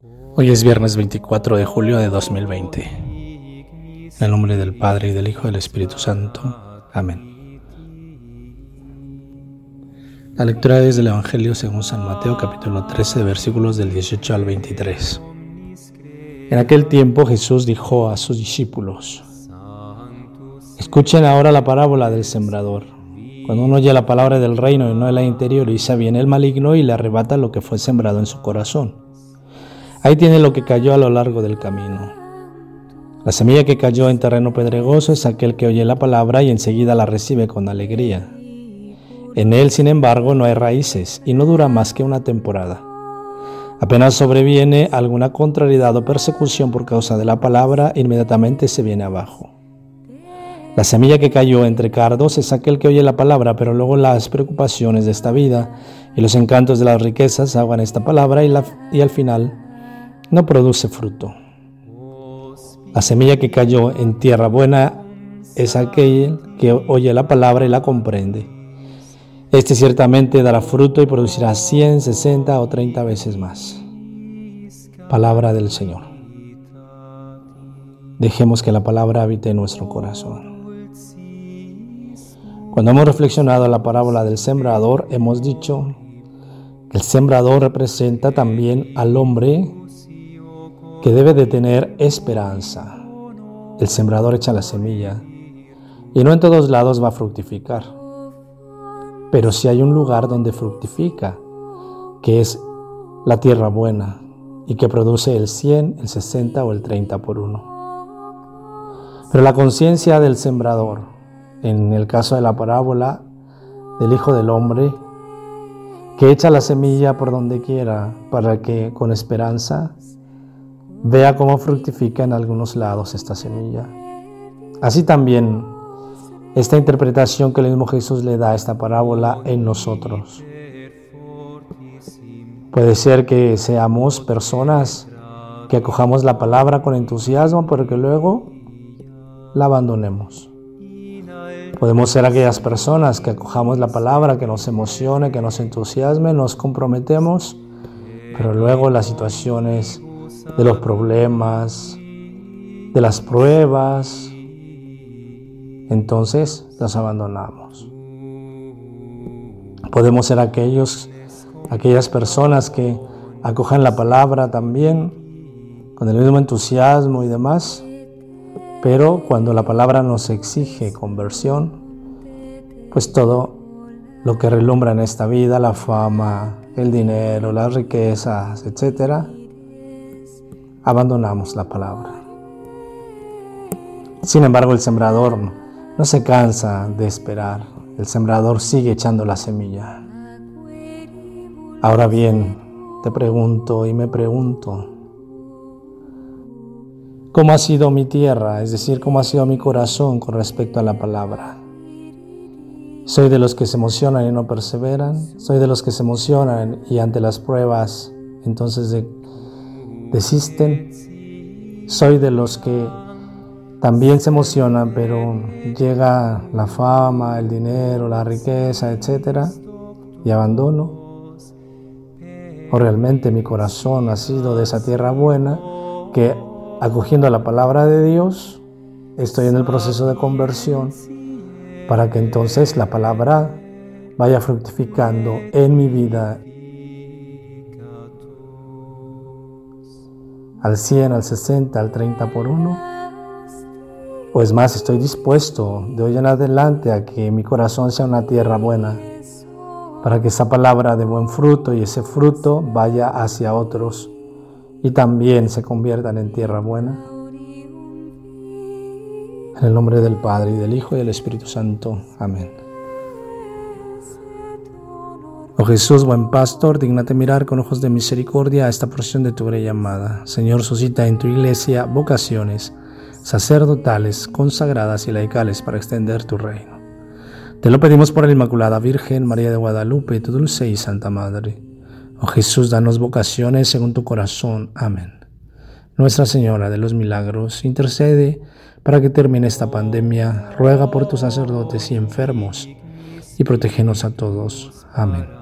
Hoy es viernes 24 de julio de 2020. En el nombre del Padre y del Hijo y del Espíritu Santo. Amén. La lectura es del Evangelio según San Mateo capítulo 13 versículos del 18 al 23. En aquel tiempo Jesús dijo a sus discípulos, Escuchen ahora la parábola del sembrador. Cuando uno oye la palabra del reino y no la interioriza, viene el maligno y le arrebata lo que fue sembrado en su corazón. Ahí tiene lo que cayó a lo largo del camino. La semilla que cayó en terreno pedregoso es aquel que oye la palabra y enseguida la recibe con alegría. En él, sin embargo, no hay raíces y no dura más que una temporada. Apenas sobreviene alguna contrariedad o persecución por causa de la palabra, inmediatamente se viene abajo. La semilla que cayó entre cardos es aquel que oye la palabra, pero luego las preocupaciones de esta vida y los encantos de las riquezas ahogan esta palabra y, y al final no produce fruto. La semilla que cayó en tierra buena es aquel que oye la palabra y la comprende. Este ciertamente dará fruto y producirá 100, 60 o 30 veces más. Palabra del Señor. Dejemos que la palabra habite en nuestro corazón. Cuando hemos reflexionado la parábola del sembrador, hemos dicho que el sembrador representa también al hombre que debe de tener esperanza. El sembrador echa la semilla y no en todos lados va a fructificar. Pero si hay un lugar donde fructifica, que es la tierra buena y que produce el 100, el 60 o el 30 por uno. Pero la conciencia del sembrador, en el caso de la parábola del Hijo del Hombre, que echa la semilla por donde quiera para que con esperanza Vea cómo fructifica en algunos lados esta semilla. Así también esta interpretación que el mismo Jesús le da a esta parábola en nosotros. Puede ser que seamos personas que acojamos la palabra con entusiasmo, pero que luego la abandonemos. Podemos ser aquellas personas que acojamos la palabra, que nos emocione, que nos entusiasme, nos comprometemos, pero luego las situaciones de los problemas, de las pruebas, entonces las abandonamos. Podemos ser aquellos, aquellas personas que acojan la palabra también con el mismo entusiasmo y demás, pero cuando la palabra nos exige conversión, pues todo lo que relumbra en esta vida, la fama, el dinero, las riquezas, etcétera, abandonamos la palabra. Sin embargo, el sembrador no se cansa de esperar. El sembrador sigue echando la semilla. Ahora bien, te pregunto y me pregunto, ¿cómo ha sido mi tierra? Es decir, ¿cómo ha sido mi corazón con respecto a la palabra? ¿Soy de los que se emocionan y no perseveran? ¿Soy de los que se emocionan y ante las pruebas entonces de desisten. Soy de los que también se emocionan, pero llega la fama, el dinero, la riqueza, etcétera, y abandono. O realmente mi corazón ha sido de esa tierra buena que acogiendo la palabra de Dios, estoy en el proceso de conversión para que entonces la palabra vaya fructificando en mi vida al 100, al 60, al 30 por uno? O es más, estoy dispuesto de hoy en adelante a que mi corazón sea una tierra buena, para que esa palabra de buen fruto y ese fruto vaya hacia otros y también se conviertan en tierra buena. En el nombre del Padre y del Hijo y del Espíritu Santo. Amén. Oh Jesús, buen pastor, dignate mirar con ojos de misericordia a esta porción de tu gran llamada. Señor, suscita en tu iglesia vocaciones sacerdotales, consagradas y laicales para extender tu reino. Te lo pedimos por la Inmaculada Virgen María de Guadalupe, tu dulce y santa Madre. Oh Jesús, danos vocaciones según tu corazón. Amén. Nuestra Señora de los Milagros, intercede para que termine esta pandemia, ruega por tus sacerdotes y enfermos, y protégenos a todos. Amén.